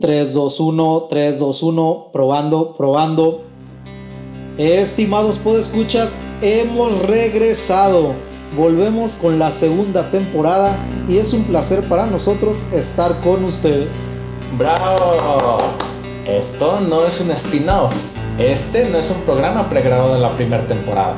3, 2, 1, 3, 2, 1, probando, probando. Estimados podescuchas, hemos regresado. Volvemos con la segunda temporada y es un placer para nosotros estar con ustedes. ¡Bravo! Esto no es un spin-off. Este no es un programa pregrabado de la primera temporada.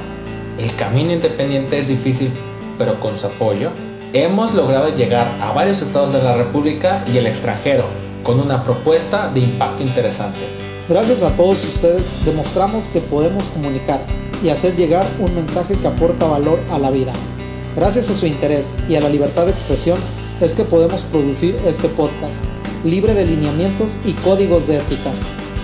El camino independiente es difícil, pero con su apoyo hemos logrado llegar a varios estados de la República y el extranjero con una propuesta de impacto interesante. Gracias a todos ustedes demostramos que podemos comunicar y hacer llegar un mensaje que aporta valor a la vida. Gracias a su interés y a la libertad de expresión es que podemos producir este podcast, libre de lineamientos y códigos de ética,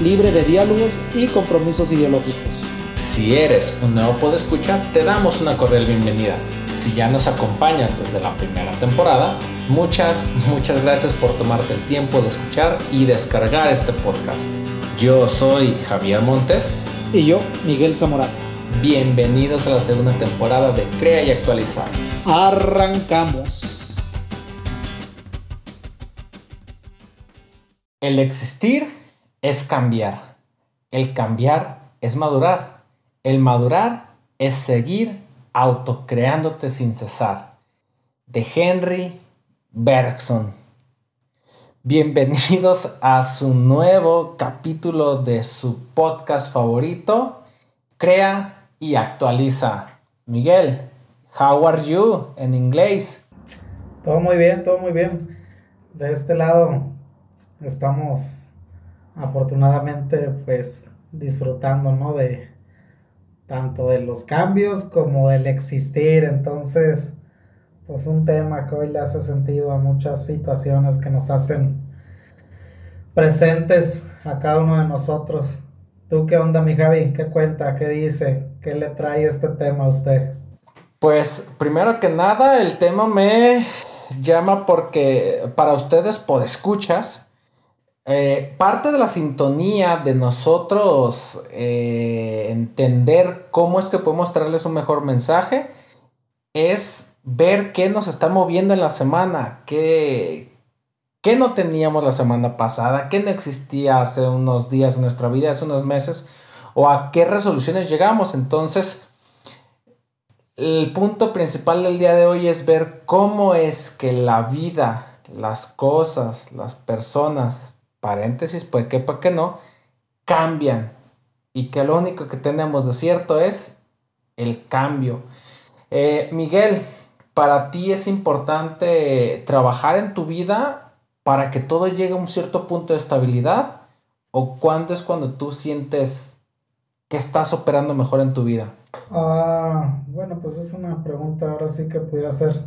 libre de diálogos y compromisos ideológicos. Si eres un nuevo podescucha, te damos una cordial bienvenida si ya nos acompañas desde la primera temporada, muchas, muchas gracias por tomarte el tiempo de escuchar y descargar este podcast. Yo soy Javier Montes. Y yo, Miguel Zamora. Bienvenidos a la segunda temporada de Crea y Actualizar. Arrancamos. El existir es cambiar. El cambiar es madurar. El madurar es seguir Autocreándote sin cesar, de Henry Bergson. Bienvenidos a su nuevo capítulo de su podcast favorito, Crea y Actualiza. Miguel, how are you en inglés? Todo muy bien, todo muy bien. De este lado estamos afortunadamente pues disfrutando, ¿no? De, tanto de los cambios como del existir. Entonces, pues un tema que hoy le hace sentido a muchas situaciones que nos hacen presentes a cada uno de nosotros. ¿Tú qué onda, mi Javi? ¿Qué cuenta? ¿Qué dice? ¿Qué le trae este tema a usted? Pues primero que nada, el tema me llama porque para ustedes podescuchas, eh, parte de la sintonía de nosotros eh, entender cómo es que podemos traerles un mejor mensaje es ver qué nos está moviendo en la semana, qué, qué no teníamos la semana pasada, qué no existía hace unos días en nuestra vida, hace unos meses, o a qué resoluciones llegamos. Entonces, el punto principal del día de hoy es ver cómo es que la vida, las cosas, las personas, paréntesis, pues que para que no, cambian. Y que lo único que tenemos de cierto es el cambio. Eh, Miguel, para ti es importante trabajar en tu vida para que todo llegue a un cierto punto de estabilidad o cuándo es cuando tú sientes que estás operando mejor en tu vida? Ah, bueno, pues es una pregunta ahora sí que pudiera ser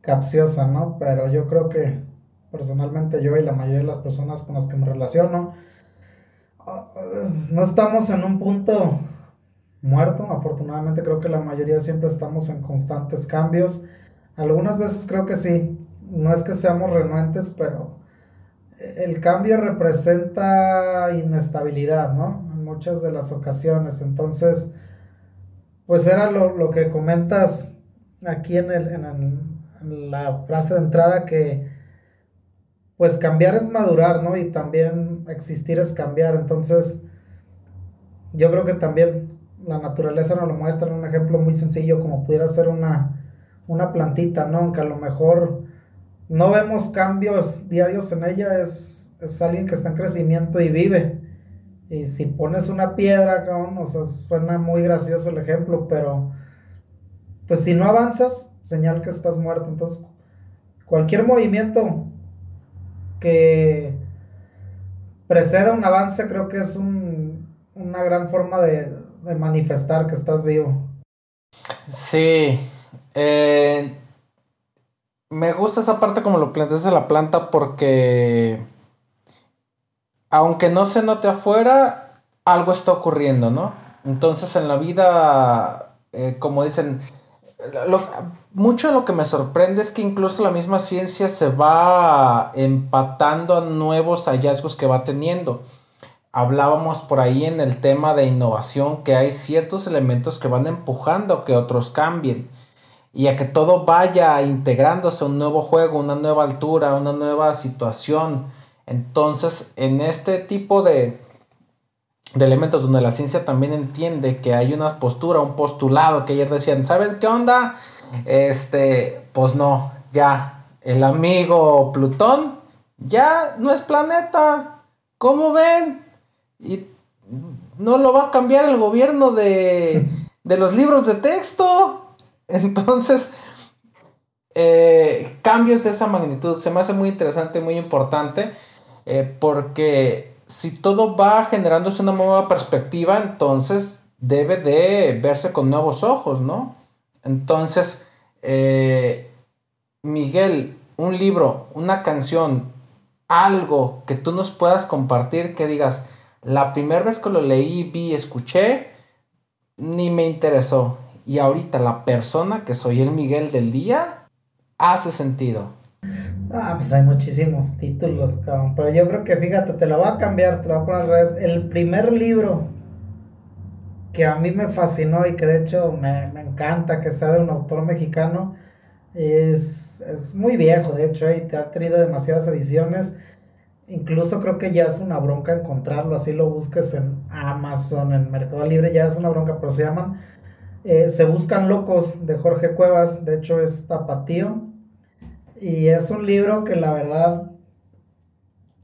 capciosa, ¿no? Pero yo creo que personalmente yo y la mayoría de las personas con las que me relaciono, ah, no estamos en un punto muerto, afortunadamente creo que la mayoría siempre estamos en constantes cambios, algunas veces creo que sí, no es que seamos renuentes, pero el cambio representa inestabilidad, ¿no? En muchas de las ocasiones, entonces, pues era lo, que comentas aquí en, el, en la frase de entrada que pues cambiar es madurar, ¿no? Y también existir es cambiar. Entonces, yo creo que también la naturaleza nos lo muestra en un ejemplo muy sencillo, como pudiera ser una, una plantita, ¿no? Aunque a lo mejor no vemos cambios diarios en ella, es, es alguien que está en crecimiento y vive. Y si pones una piedra, cabrón, o sea, suena muy gracioso el ejemplo, pero pues si no avanzas, señal que estás muerto. Entonces, cualquier movimiento que preceda un avance, creo que es una gran forma de, manifestar que estás vivo. Sí. Eh, me gusta esa parte como lo planteas de la planta porque aunque no se note afuera, algo está ocurriendo, ¿no? Entonces en la vida, eh, como dicen, mucho de lo que me sorprende es que incluso la misma ciencia se va empatando a nuevos hallazgos que va teniendo. Hablábamos por ahí en el tema de innovación que hay ciertos elementos que van empujando a que otros cambien y a que todo vaya integrándose a un nuevo juego, una nueva altura, una nueva situación. Entonces, en este tipo de, de elementos donde la ciencia también entiende que hay una postura, un postulado, que ayer decían, ¿sabes qué onda? Este, pues no, ya, el amigo Plutón ya no es planeta, ¿cómo ven? Y no lo va a cambiar el gobierno de, de los libros de texto. Entonces, eh, cambios de esa magnitud se me hace muy interesante, muy importante, eh, porque si todo va generándose una nueva perspectiva, entonces debe de verse con nuevos ojos, ¿no? Entonces, eh, Miguel, un libro, una canción, algo que tú nos puedas compartir, que digas, la primera vez que lo leí, vi, escuché, ni me interesó. Y ahorita la persona que soy el Miguel del día, hace sentido. Ah, pues hay muchísimos títulos, cabrón. Pero yo creo que, fíjate, te lo voy a cambiar, te lo voy a poner al revés. El primer libro que a mí me fascinó y que de hecho me, me encanta que sea de un autor mexicano es, es muy viejo, de hecho, y te ha tenido demasiadas ediciones. Incluso creo que ya es una bronca encontrarlo, así lo busques en Amazon, en Mercado Libre, ya es una bronca, pero se llaman eh, Se Buscan Locos de Jorge Cuevas, de hecho es tapatío. Y es un libro que la verdad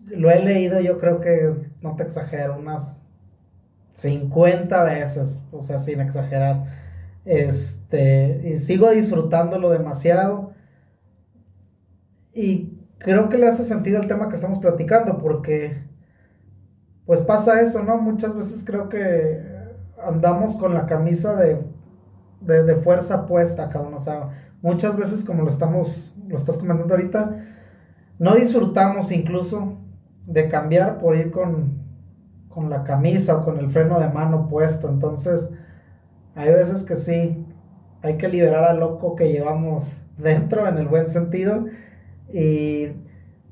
lo he leído, yo creo que, no te exagero, unas 50 veces, o sea, sin exagerar. Este, y sigo disfrutándolo demasiado. Y creo que le hace sentido el tema que estamos platicando, porque pues pasa eso, ¿no? Muchas veces creo que andamos con la camisa de, de, fuerza puesta, cabrón. O sea, muchas veces como lo estamos, lo estás comentando ahorita, no disfrutamos incluso de cambiar por ir con, con la camisa o con el freno de mano puesto. Entonces, hay veces que sí, hay que liberar al loco que llevamos dentro en el buen sentido y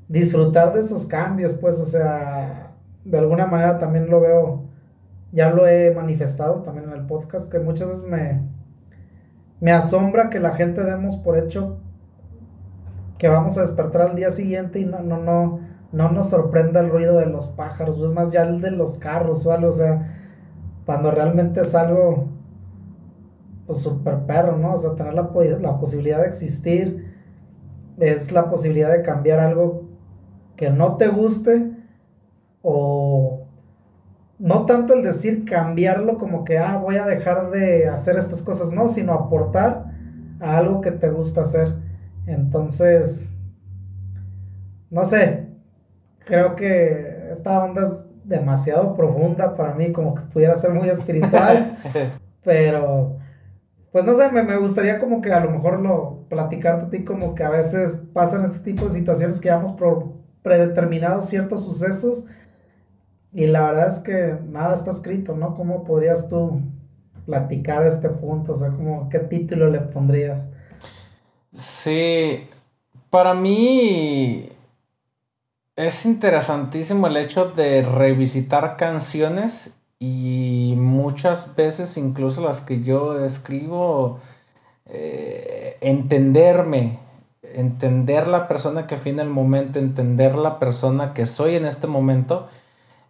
disfrutar de esos cambios, pues, o sea, de alguna manera también lo veo, ya lo he manifestado también en el podcast, que muchas veces me, me asombra que la gente demos por hecho que vamos a despertar al día siguiente y no, no, no, no nos sorprenda el ruido de los pájaros, o es más ya el de los carros o algo, o sea, cuando realmente es algo pues super perro, ¿no? O sea, tener la, la posibilidad de existir es la posibilidad de cambiar algo que no te guste o no tanto el decir cambiarlo como que, ah, voy a dejar de hacer estas cosas, no, sino aportar a algo que te gusta hacer. Entonces, no sé, creo que esta onda es demasiado profunda para mí, como que pudiera ser muy espiritual, pero pues no sé, me, gustaría como que a lo mejor lo platicarte a ti como que a veces pasan este tipo de situaciones que por predeterminados ciertos sucesos y la verdad es que nada está escrito, ¿no? ¿Cómo podrías tú platicar este punto? O sea, como, ¿qué título le pondrías? Sí, para mí es interesantísimo el hecho de revisitar canciones y muchas veces, incluso las que yo escribo, eh, entenderme, entender la persona que fui en el momento, entender la persona que soy en este momento.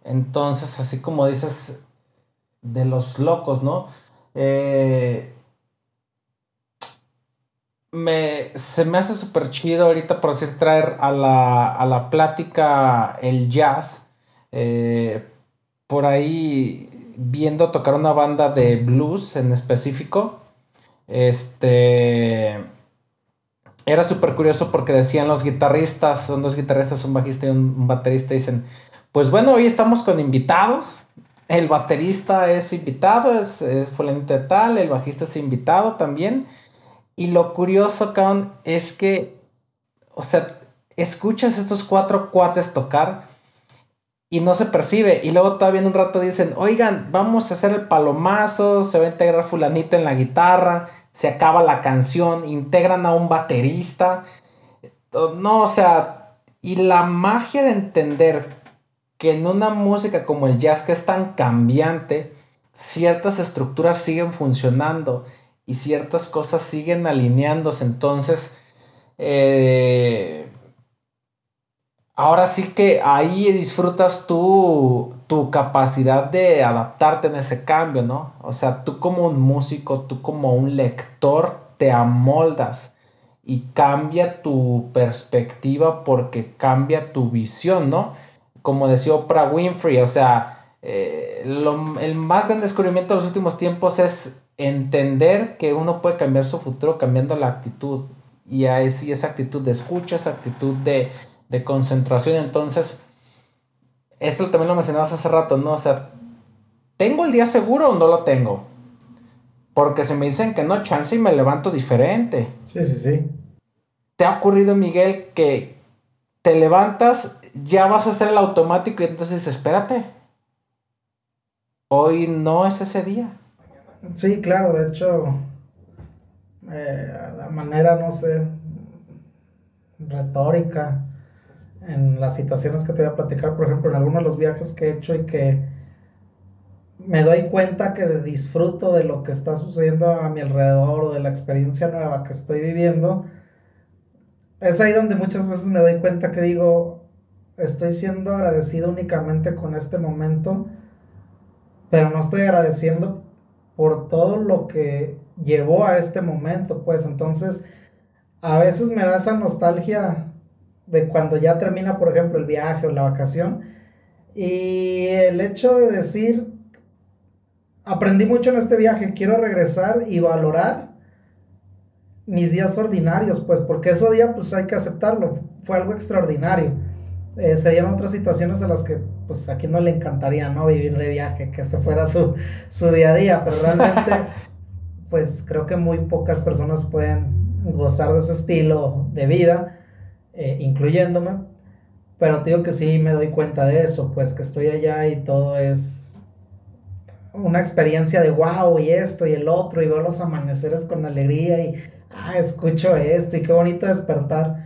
Entonces, así como dices, de los locos, ¿no? Eh, me, se me hace súper chido ahorita, por decir, traer a la, a la plática el jazz. Eh, por ahí viendo tocar una banda de blues en específico. Este. Era súper curioso porque decían los guitarristas, son dos guitarristas, un bajista y un, baterista, dicen, pues bueno, hoy estamos con invitados. El baterista es invitado, es, es tal, el bajista es invitado también. Y lo curioso, cabrón, es que, o sea, escuchas estos cuatro cuates tocar y no se percibe. Y luego todavía un rato dicen, oigan, vamos a hacer el palomazo, se va a integrar fulanito en la guitarra, se acaba la canción, integran a un baterista. No, o sea, y la magia de entender que en una música como el jazz que es tan cambiante, ciertas estructuras siguen funcionando y ciertas cosas siguen alineándose. Entonces, eh, ahora sí que ahí disfrutas tú tu capacidad de adaptarte en ese cambio, ¿no? O sea, tú como un músico, tú como un lector, te amoldas y cambia tu perspectiva porque cambia tu visión, ¿no? Como decía Oprah Winfrey, o sea, eh, el más gran descubrimiento de los últimos tiempos es entender que uno puede cambiar su futuro cambiando la actitud. Y ahí sí, esa actitud de escucha, esa actitud de, de concentración. Entonces, esto también lo mencionabas hace rato, ¿no? O sea, ¿tengo el día seguro o no lo tengo? Porque se me dicen que no, chance y me levanto diferente. Sí, sí, sí. ¿Te ha ocurrido, Miguel, que te levantas, ya vas a hacer el automático y entonces espérate? Hoy no es ese día. Sí, claro, de hecho, eh, la manera, no sé, retórica en las situaciones que te voy a platicar, por ejemplo, en algunos de los viajes que he hecho y que me doy cuenta que disfruto de lo que está sucediendo a mi alrededor o de la experiencia nueva que estoy viviendo, es ahí donde muchas veces me doy cuenta que digo, estoy siendo agradecido únicamente con este momento, pero no estoy agradeciendo por todo lo que llevó a este momento, pues entonces a veces me da esa nostalgia de cuando ya termina, por ejemplo, el viaje o la vacación. Y el hecho de decir, aprendí mucho en este viaje, quiero regresar y valorar mis días ordinarios, pues porque ese día pues hay que aceptarlo, fue algo extraordinario. Eh, se dieron otras situaciones a las que pues aquí no le encantaría, ¿no? Vivir de viaje, que se fuera su, su día a día, pero realmente pues creo que muy pocas personas pueden gozar de ese estilo de vida eh, incluyéndome. Pero digo que sí me doy cuenta de eso, pues que estoy allá y todo es una experiencia de wow y esto y el otro y veo los amaneceres con alegría y ah, escucho esto y qué bonito despertar.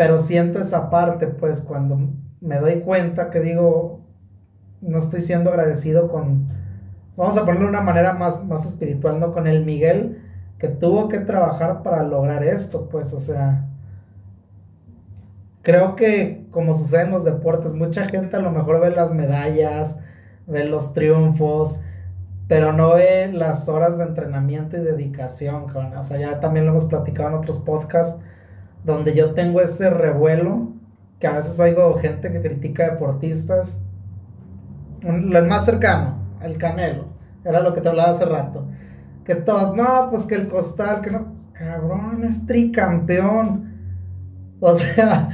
Pero siento esa parte, pues cuando me doy cuenta que digo, no estoy siendo agradecido con, vamos a ponerlo de una manera más, más espiritual, ¿no? Con el Miguel que tuvo que trabajar para lograr esto, pues, o sea, creo que como sucede en los deportes, mucha gente a lo mejor ve las medallas, ve los triunfos, pero no ve las horas de entrenamiento y dedicación, O sea, ya también lo hemos platicado en otros podcasts, donde yo tengo ese revuelo, que a veces oigo gente que critica deportistas. el más cercano, el Canelo, era lo que te hablaba hace rato. Que todos, no, pues que el costal, que no, cabrón, es tricampeón O sea,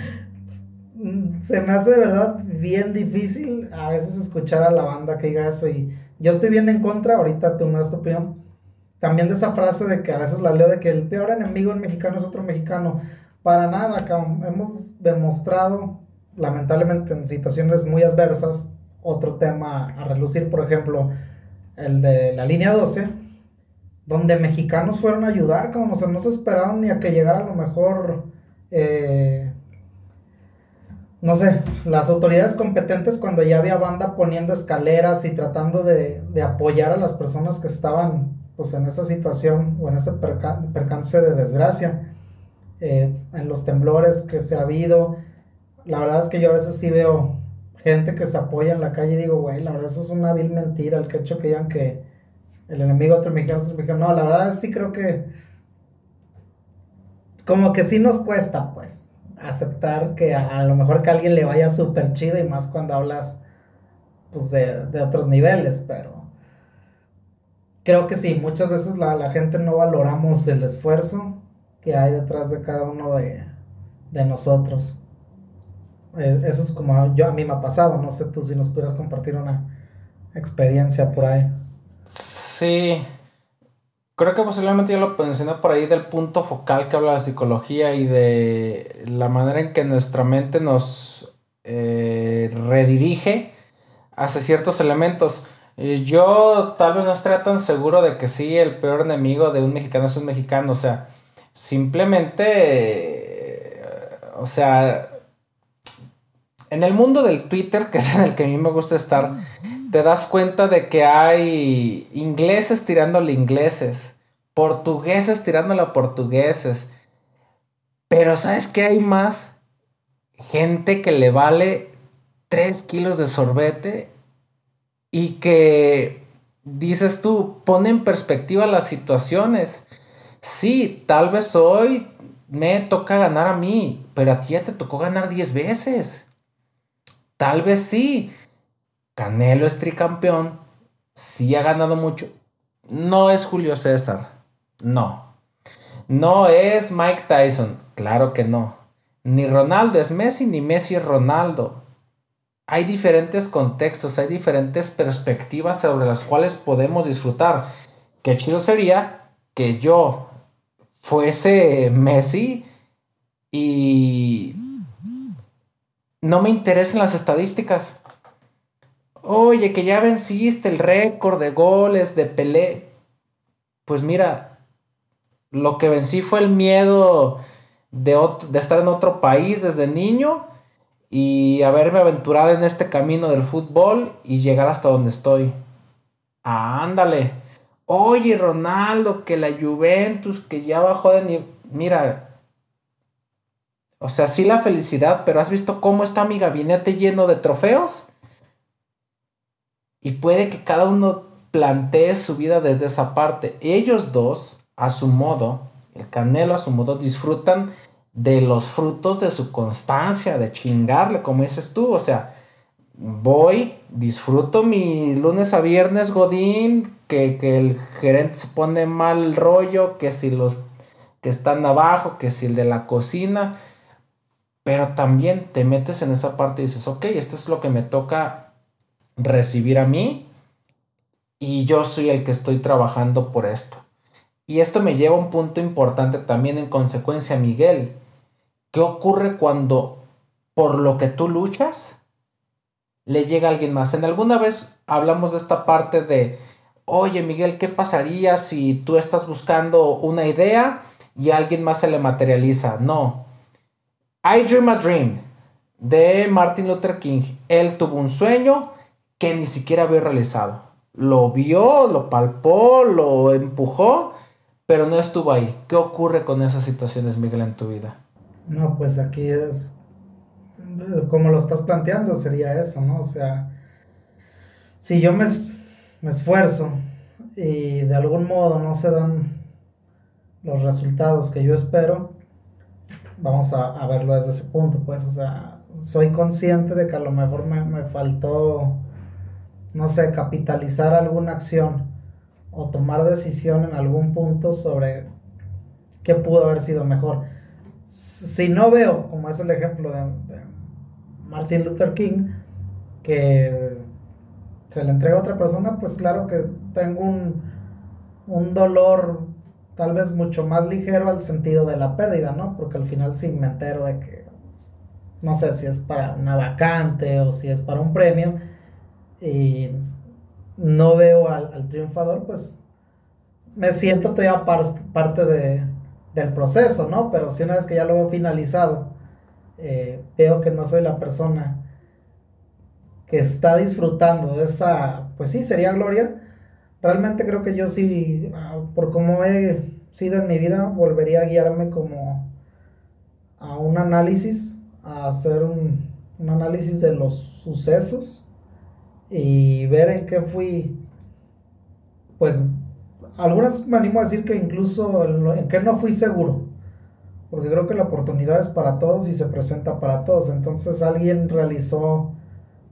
se me hace de verdad bien difícil a veces escuchar a la banda que diga eso y yo estoy bien en contra, ahorita tú me das opinión, también de esa frase de que a veces la leo de que el peor enemigo en mexicano es otro mexicano. Para nada. Hemos demostrado, lamentablemente en situaciones muy adversas, otro tema a relucir, por ejemplo, el de la línea 12, donde mexicanos fueron a ayudar, como no se esperaron ni a que llegara a lo mejor eh, no sé, las autoridades competentes cuando ya había banda poniendo escaleras y tratando de, apoyar a las personas que estaban pues en esa situación o en ese percance de desgracia, eh, en los temblores que se ha habido, la verdad es que yo a veces sí veo gente que se apoya en la calle y digo, güey, la verdad eso es una vil mentira, el que hecho que digan que el enemigo otro mexicano, no, la verdad sí creo que como que sí nos cuesta, pues, aceptar que a, lo mejor que a alguien le vaya súper chido y más cuando hablas, pues, de, otros niveles, pero creo que sí, muchas veces la, gente no valoramos el esfuerzo que hay detrás de cada uno de, nosotros. Eh, eso es como yo a mí me ha pasado, no sé tú si nos pudieras compartir una experiencia por ahí. Sí, Creo que posiblemente ya lo mencioné por ahí del punto focal que habla la psicología y de la manera en que nuestra mente nos eh, redirige hacia ciertos elementos. yo tal vez no estaría tan seguro de que sí, el peor enemigo de un mexicano es un mexicano. O sea, simplemente, o sea, en el mundo del Twitter, que es en el que a mí me gusta estar, te das cuenta de que hay ingleses tirándole ingleses, portugueses tirándole a portugueses. Pero ¿sabes qué hay más? gente que le vale 3 kilos de sorbete y que dices tú, pone en perspectiva las situaciones. Sí, tal vez hoy me toca ganar a mí, pero a ti ya te tocó ganar 10 veces. Tal vez sí. Canelo es tricampeón, sí ha ganado mucho. No es Julio César, no. No es Mike Tyson, claro que no. Ni Ronaldo es Messi, ni Messi es Ronaldo. Hay diferentes contextos, hay diferentes perspectivas sobre las cuales podemos disfrutar. Qué chido sería que yo fuese Messi y no me interesen las estadísticas. Oye, que ya venciste el récord de goles de Pelé. Pues mira, lo que vencí fue el miedo de, de estar en otro país desde niño y haberme aventurado en este camino del fútbol y llegar hasta donde estoy. ándale. Oye, Ronaldo, que la Juventus, que ya bajó de nivel. Mira, o sea, sí la felicidad, pero ¿has visto cómo está mi gabinete lleno de trofeos? Y puede que cada uno plantee su vida desde esa parte. Ellos dos, a su modo, el Canelo a su modo, disfrutan de los frutos de su constancia, de chingarle, como dices tú. O sea, voy, disfruto mi lunes a viernes Godín, que, el gerente se pone mal rollo, que si los que están abajo, que si el de la cocina, pero también te metes en esa parte y dices, ok, esto es lo que me toca recibir a mí y yo soy el que estoy trabajando por esto. Y esto me lleva a un punto importante también en consecuencia, Miguel. ¿Qué ocurre cuando por lo que tú luchas le llega a alguien más? En alguna vez hablamos de esta parte de oye Miguel, ¿qué pasaría si tú estás buscando una idea y alguien más se le materializa? No. I Dream a Dream de Martin Luther King. Él tuvo un sueño que ni siquiera había realizado. Lo vio, lo palpó, lo empujó, pero no estuvo ahí. ¿Qué ocurre con esas situaciones, Miguel, en tu vida? No, pues aquí es como lo estás planteando, sería eso, ¿no? O sea, si yo me esfuerzo y de algún modo no se dan los resultados que yo espero, vamos a, verlo desde ese punto, pues, o sea, soy consciente de que a lo mejor me, me faltó, no sé, capitalizar alguna acción o tomar decisión en algún punto sobre qué pudo haber sido mejor. Si no veo, como es el ejemplo de Martin Luther King, que se le entrega a otra persona, pues claro que tengo un, un dolor tal vez mucho más ligero al sentido de la pérdida, ¿no? Porque al final sí me entero de que, no sé si es para una vacante o si es para un premio, y no veo al, triunfador, pues me siento todavía parte de, del proceso, ¿no? Pero si una vez que ya lo veo finalizado, eh, veo que no soy la persona que está disfrutando de esa, pues sí, sería gloria. Realmente creo que yo sí, ah, por cómo he sido en mi vida, volvería a guiarme como a un análisis, a hacer un, análisis de los sucesos y ver en qué fui, pues algunas me animo a decir que incluso en, en qué no fui seguro, porque creo que la oportunidad es para todos y se presenta para todos. Entonces alguien realizó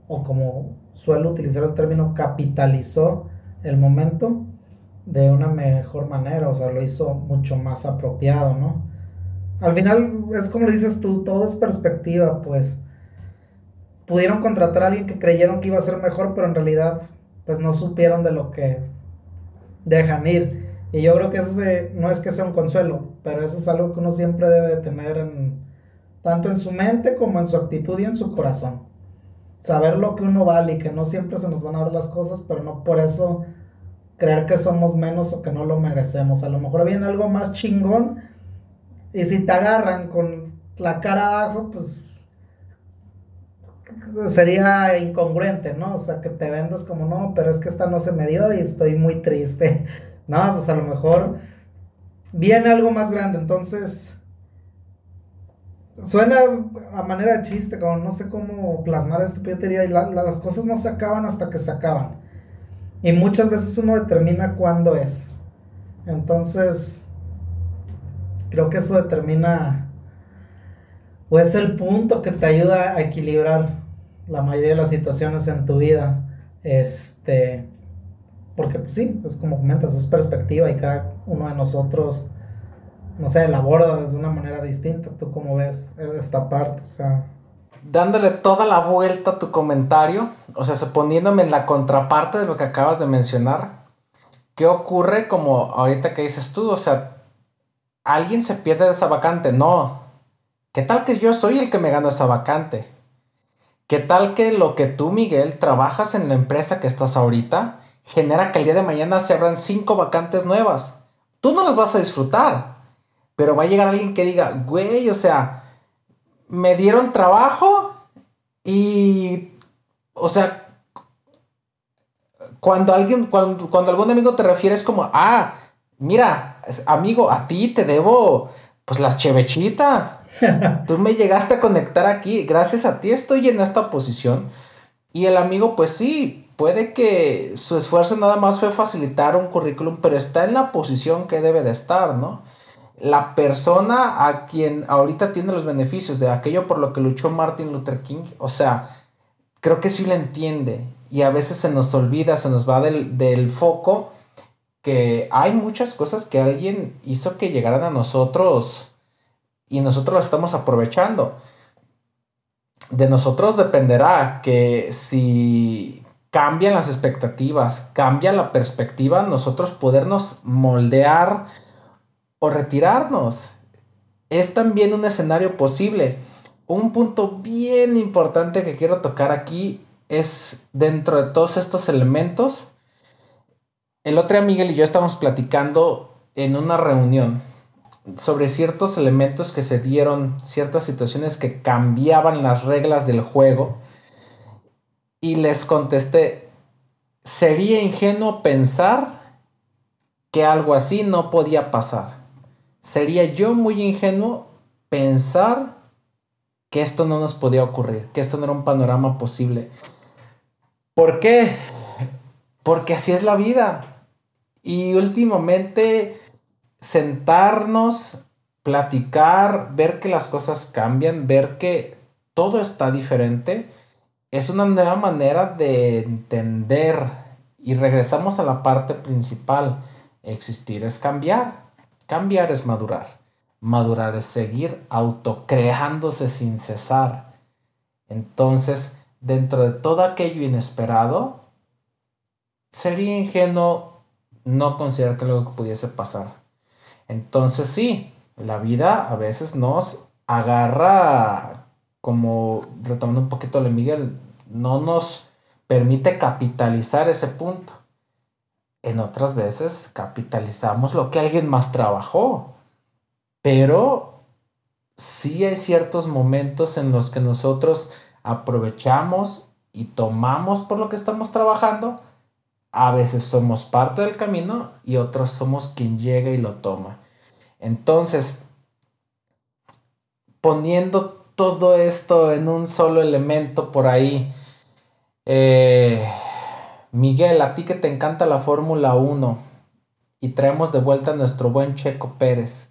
o como suelo utilizar el término, capitalizó el momento de una mejor manera, o sea, lo hizo mucho más apropiado, ¿no? Al final, es como lo dices tú, todo es perspectiva, pues. Pudieron contratar a alguien que creyeron que iba a ser mejor, pero en realidad, pues no supieron de lo que dejan ir. Y yo creo que ese no es que sea un consuelo, pero eso es algo que uno siempre debe tener en, tanto en su mente como en su actitud y en su corazón saber lo que uno vale y que no siempre se nos van a dar las cosas, pero no por eso creer que somos menos o que no lo merecemos. A lo mejor viene algo más chingón y si te agarran con la cara abajo, pues sería incongruente, ¿no? O sea, que te vendas como, no, pero es que esta no se me dio y estoy muy triste. No, pues a lo mejor viene algo más grande, entonces suena a manera de chiste, como no sé cómo plasmar esto, pero yo te diría, las cosas no se acaban hasta que se acaban. Y muchas veces uno determina cuándo es. Entonces, creo que eso determina, o es el punto que te ayuda a equilibrar la mayoría de las situaciones en tu vida. Este, porque pues sí, es como comentas, es perspectiva y cada uno de nosotros, no sé, la aborda desde una manera distinta. ¿Tú cómo ves esta parte? O sea... Dándole toda la vuelta a tu comentario, o sea, suponiéndome en la contraparte de lo que acabas de mencionar, ¿qué ocurre como ahorita que dices tú? O sea, alguien se pierde de esa vacante. No. ¿Qué tal que yo soy el que me gano esa vacante? ¿Qué tal que lo que tú, Miguel, trabajas en la empresa que estás ahorita, genera que el día de mañana se abran cinco vacantes nuevas? Tú no las vas a disfrutar, pero va a llegar alguien que diga, güey, o sea, me dieron trabajo y, o sea, cuando alguien, cuando, cuando algún amigo te refiere es como, ah, mira, amigo, a ti te debo, pues las chevechitas. Tú me llegaste a conectar aquí, gracias a ti estoy en esta posición. Y el amigo, pues sí, puede que su esfuerzo nada más fue facilitar un currículum, pero está en la posición que debe de estar, ¿no? La persona a quien ahorita tiene los beneficios de aquello por lo que luchó Martin Luther King, o sea, creo que sí lo entiende y a veces se nos olvida, se nos va del, del foco que hay muchas cosas que alguien hizo que llegaran a nosotros y nosotros las estamos aprovechando. De nosotros dependerá que si cambian las expectativas, cambia la perspectiva, nosotros podernos moldear o retirarnos. Es también un escenario posible. Un punto bien importante que quiero tocar aquí es dentro de todos estos elementos. El otro día y yo estamos platicando en una reunión sobre ciertos elementos que se dieron, ciertas situaciones que cambiaban las reglas del juego. Y les contesté, sería ingenuo pensar que algo así no podía pasar. Sería yo muy ingenuo pensar que esto no nos podía ocurrir, que esto no era un panorama posible. ¿Por qué? Porque así es la vida. Y últimamente sentarnos, platicar, ver que las cosas cambian, ver que todo está diferente, es una nueva manera de entender y regresamos a la parte principal. Existir es cambiar, cambiar es madurar, madurar es seguir autocreándose sin cesar. Entonces, dentro de todo aquello inesperado, sería ingenuo no considerar que algo pudiese pasar. Entonces sí, la vida a veces nos agarra, como retomando un poquito de Miguel, no nos permite capitalizar ese punto. En otras veces capitalizamos lo que alguien más trabajó. Pero sí hay ciertos momentos en los que nosotros aprovechamos y tomamos por lo que estamos trabajando a veces somos parte del camino y otros somos quien llega y lo toma. Entonces, poniendo todo esto en un solo elemento por ahí, eh, Miguel, a ti que te encanta la Fórmula 1 y traemos de vuelta a nuestro buen Checo Pérez,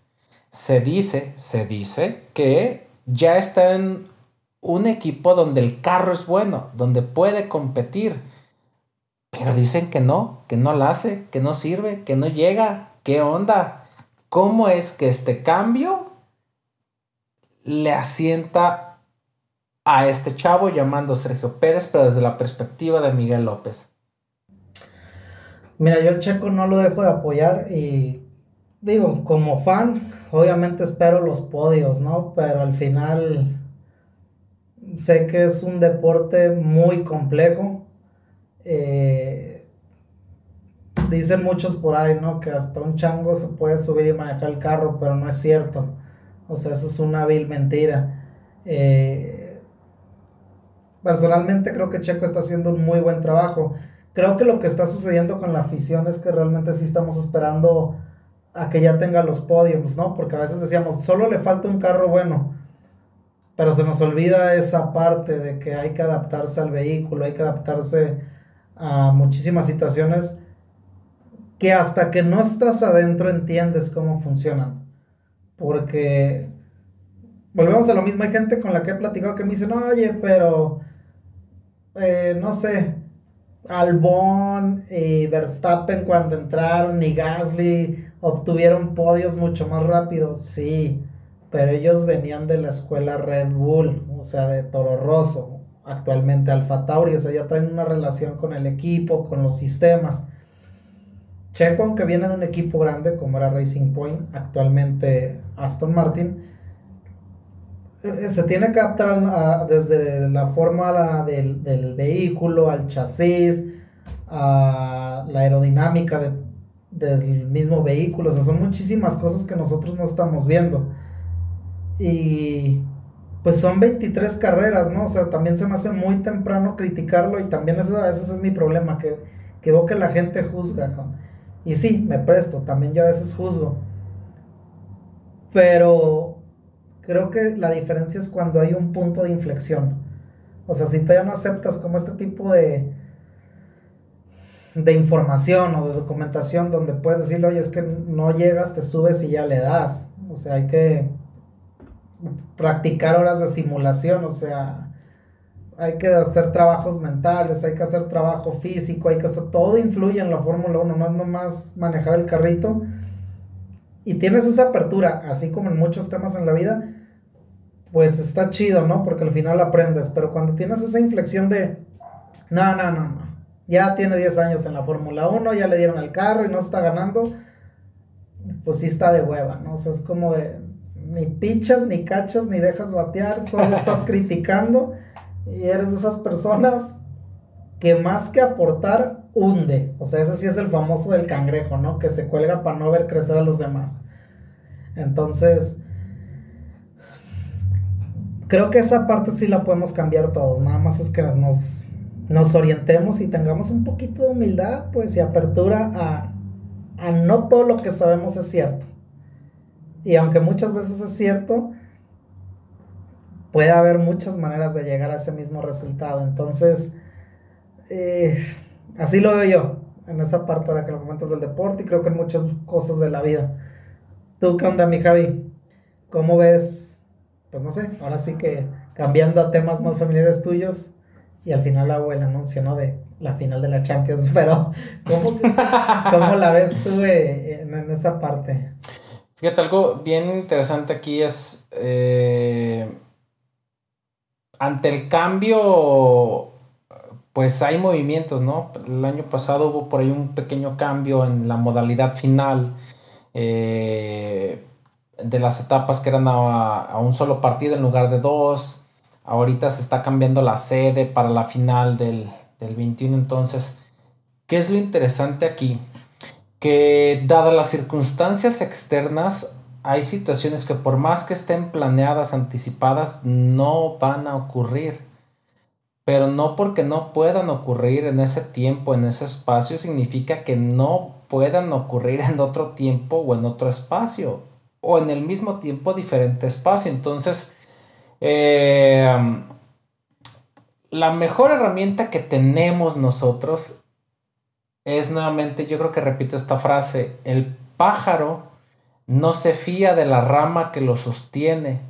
se dice, se dice que ya está en un equipo donde el carro es bueno, donde puede competir pero dicen que no, que no la hace, que no sirve, que no llega. ¿Qué onda? ¿Cómo es que este cambio le asienta a este chavo llamando Sergio Pérez, pero desde la perspectiva de Miguel López? Mira, yo el Checo no lo dejo de apoyar y digo, como fan, obviamente espero los podios, ¿no? Pero al final sé que es un deporte muy complejo eh, dicen muchos por ahí, ¿no? Que hasta un chango se puede subir y manejar el carro, pero no es cierto. O sea, eso es una vil mentira. Eh, personalmente creo que Checo está haciendo un muy buen trabajo. Creo que lo que está sucediendo con la afición es que realmente sí estamos esperando a que ya tenga los podiums, ¿no? Porque a veces decíamos, solo le falta un carro bueno. pero se nos olvida esa parte de que hay que adaptarse al vehículo, hay que adaptarse a muchísimas situaciones que hasta que no estás adentro entiendes cómo funcionan. Porque volvemos a lo mismo, hay gente con la que he platicado que me dicen, oye, pero eh, no sé, Albon y Verstappen cuando entraron y Gasly obtuvieron podios mucho más rápido, sí, pero ellos venían de la escuela Red Bull, o sea, de Toro Rosso, actualmente Alfa Tauri, o sea, ya traen una relación con el equipo, con los sistemas. Checo, aunque viene de un equipo grande como era Racing Point, actualmente Aston Martin, eh, se tiene que adaptar desde la forma del, vehículo, al chasis, a la aerodinámica del mismo vehículo. O sea, son muchísimas cosas que nosotros no estamos viendo. Y pues son 23 carreras, ¿no? O sea, también se me hace muy temprano criticarlo y también ese, ese es mi problema, que, que que la gente juzga. Y sí, me presto, también yo a veces juzgo. Pero creo que la diferencia es cuando hay un punto de inflexión. O sea, si todavía no aceptas como este tipo de, de información o de documentación donde puedes decirle, oye, es que no llegas, te subes y ya le das. O sea, hay que practicar horas de simulación, o sea, hay que hacer trabajos mentales, hay que hacer trabajo físico, hay que hacer, todo influye en la Fórmula 1, no es nomás manejar el carrito. Y tienes esa apertura, así como en muchos temas en la vida, pues está chido, ¿no? Porque al final aprendes, pero cuando tienes esa inflexión de, no, no, no, no, ya tiene 10 años en la Fórmula 1, ya le dieron el carro y no está ganando, pues sí está de hueva, ¿no? O sea, es como de, ni pichas, ni cachas, ni dejas batear, solo estás criticando y eres de esas personas que más que aportar, hunde. O sea, ese sí es el famoso del cangrejo, ¿no? Que se cuelga para no ver crecer a los demás. Entonces, creo que esa parte sí la podemos cambiar todos, nada más es que nos, nos orientemos y tengamos un poquito de humildad, pues, y apertura a, a no todo lo que sabemos es cierto. Y aunque muchas veces es cierto, puede haber muchas maneras de llegar a ese mismo resultado. Entonces, eh, así lo veo yo, en esa parte ahora que lo comentas del deporte y creo que en muchas cosas de la vida. ¿Tú qué onda, mi Javi? ¿Cómo ves pues no sé, ahora sí que cambiando a temas más familiares tuyos y al final hago el anuncio, ¿no? De la final de la Champions, pero ¿cómo, la ves tú eh, en, esa parte? Fíjate, algo bien interesante aquí es, eh, ante el cambio, pues hay movimientos, ¿no? El año pasado hubo por ahí un pequeño cambio en la modalidad final. Eh, de las etapas que eran a, un solo partido en lugar de dos. Ahorita se está cambiando la sede para la final del, del 21. Entonces, ¿qué es lo interesante aquí? Que dadas las circunstancias externas, hay situaciones que por más que estén planeadas, anticipadas, no van a ocurrir. Pero no porque no puedan ocurrir en ese tiempo, en ese espacio, significa que no puedan ocurrir en otro tiempo o en otro espacio o en el mismo tiempo diferente espacio. Entonces, eh, la mejor herramienta que tenemos nosotros es nuevamente, yo creo que repito esta frase, el pájaro no se fía de la rama que lo sostiene,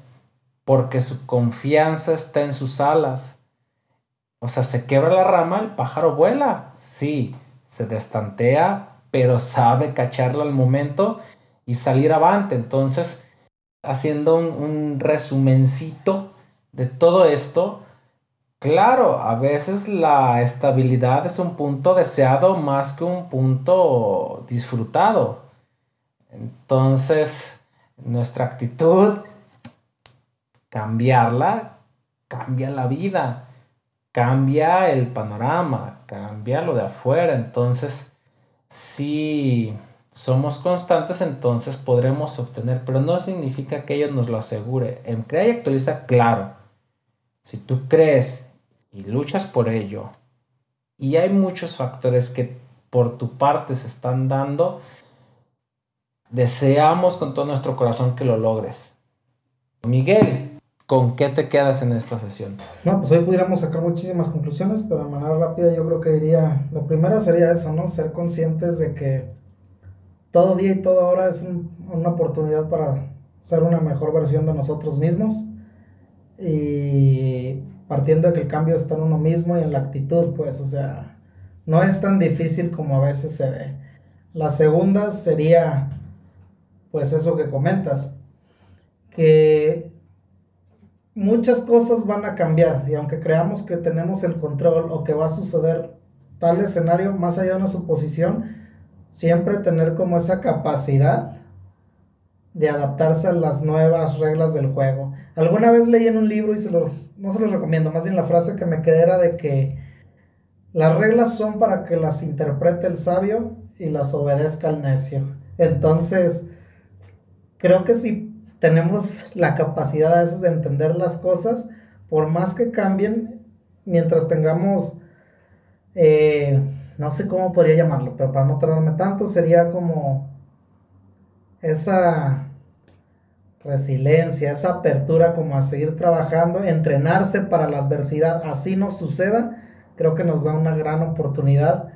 porque su confianza está en sus alas. O sea, se quebra la rama, el pájaro vuela, sí, se destantea, pero sabe cacharla al momento y salir avante. Entonces, haciendo un, resumencito de todo esto, claro, a veces la estabilidad es un punto deseado más que un punto disfrutado. Entonces, nuestra actitud, cambiarla, cambia la vida, cambia el panorama, cambia lo de afuera. Entonces, sí somos constantes, entonces podremos obtener, pero no significa que ellos nos lo asegure. En Crea y Actualiza, claro, si tú crees y luchas por ello, y hay muchos factores que por tu parte se están dando, deseamos con todo nuestro corazón que lo logres. Miguel, ¿con qué te quedas en esta sesión? No, pues hoy pudiéramos sacar muchísimas conclusiones, pero de manera rápida yo creo que diría, la primera sería eso, ¿no? Ser conscientes de que todo día y toda hora es una oportunidad para ser una mejor versión de nosotros mismos y partiendo de que el cambio está en uno mismo y en la actitud, pues, o sea, no es tan difícil como a veces se ve. La segunda sería, pues, eso que comentas, que muchas cosas van a cambiar y aunque creamos que tenemos el control o que va a suceder tal escenario, más allá de una suposición, siempre tener como esa capacidad de adaptarse a las nuevas reglas del juego. Alguna vez leí en un libro y se los, no se los recomiendo, más bien la frase que me quedé era de que las reglas son para que las interprete el sabio y las obedezca el necio. Entonces, creo que si tenemos la capacidad a veces de entender las cosas, por más que cambien, mientras tengamos, eh, no sé cómo podría llamarlo, pero para no tardarme tanto, sería como esa resiliencia, esa apertura como a seguir trabajando, entrenarse para la adversidad, así no suceda, creo que nos da una gran oportunidad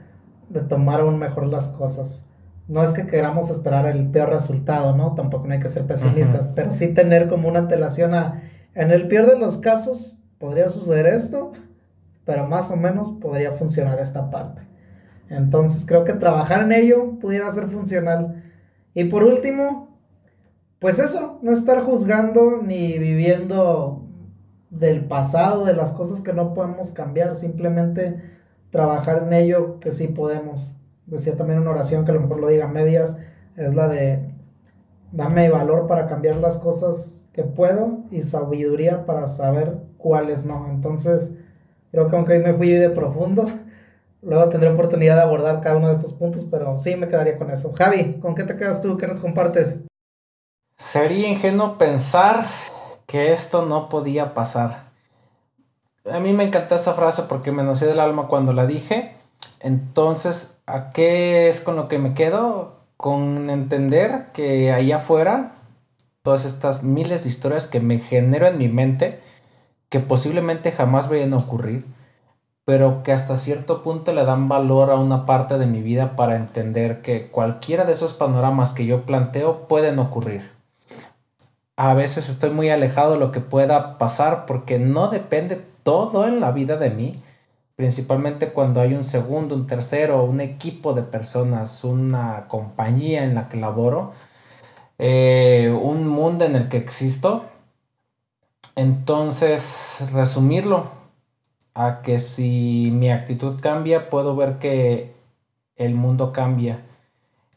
de tomar aún mejor las cosas. No es que queramos esperar el peor resultado, ¿no? Tampoco no hay que ser pesimistas, pero sí tener como una antelación a, en el peor de los casos, podría suceder esto, pero más o menos podría funcionar esta parte. Entonces creo que trabajar en ello pudiera ser funcional y por último, pues eso, no estar juzgando ni viviendo del pasado, de las cosas que no podemos cambiar, simplemente trabajar en ello que sí podemos. Decía también una oración que a lo mejor lo diga medias, es la de dame valor para cambiar las cosas que puedo y sabiduría para saber cuáles no. Entonces, creo que aunque hoy me fui de profundo, Luego tendré oportunidad de abordar cada uno de estos puntos, pero sí me quedaría con eso. Javi, ¿con qué te quedas tú? ¿Qué nos compartes? Sería ingenuo pensar que esto no podía pasar. A mí me encantó esa frase porque me nació del alma cuando la dije. Entonces, ¿a qué es con lo que me quedo? Con entender que allá afuera, todas estas miles de historias que me genero en mi mente, que posiblemente jamás vayan a ocurrir, pero que hasta cierto punto le dan valor a una parte de mi vida para entender que cualquiera de esos panoramas que yo planteo pueden ocurrir. A veces estoy muy alejado de lo que pueda pasar porque no depende todo en la vida de mí, principalmente cuando hay un segundo, un tercero, un equipo de personas, una compañía en la que laboro, eh, un mundo en el que existo. Entonces, resumirlo, a que si mi actitud cambia, puedo ver que el mundo cambia.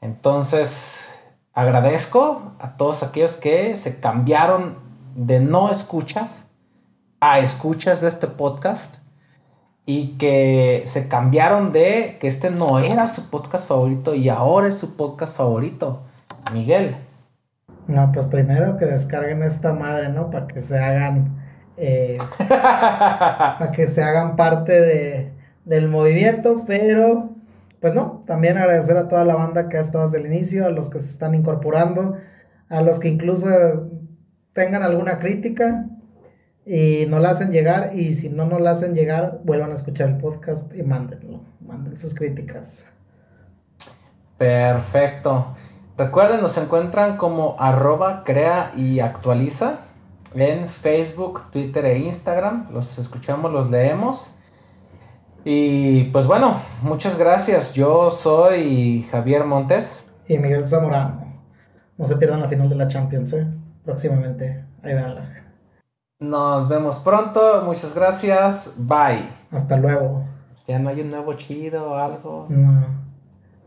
Entonces, agradezco a todos aquellos que se cambiaron de no escuchas a escuchas de este podcast y que se cambiaron de que este no era su podcast favorito y ahora es su podcast favorito. Miguel. No, pues primero que descarguen esta madre, ¿no? Para que se hagan eh, a que se hagan parte de, del movimiento, pero pues no, también agradecer a toda la banda que ha estado desde el inicio, a los que se están incorporando, a los que incluso tengan alguna crítica y no la hacen llegar y si no nos la hacen llegar, vuelvan a escuchar el podcast y mándenlo, manden sus críticas. Perfecto. Recuerden, nos encuentran como arroba crea y actualiza en Facebook, Twitter e Instagram. Los escuchamos, los leemos. Y pues bueno, muchas gracias. Yo soy Javier Montes. Y Miguel Zamorano. No se pierdan la final de la Champions, ¿eh? Próximamente. Ahí véanla. Nos vemos pronto. Muchas gracias. Bye. Hasta luego. ¿Ya no hay un nuevo chido o algo? No.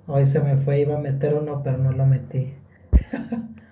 Hoy se me fue, iba a meter uno, pero no lo metí.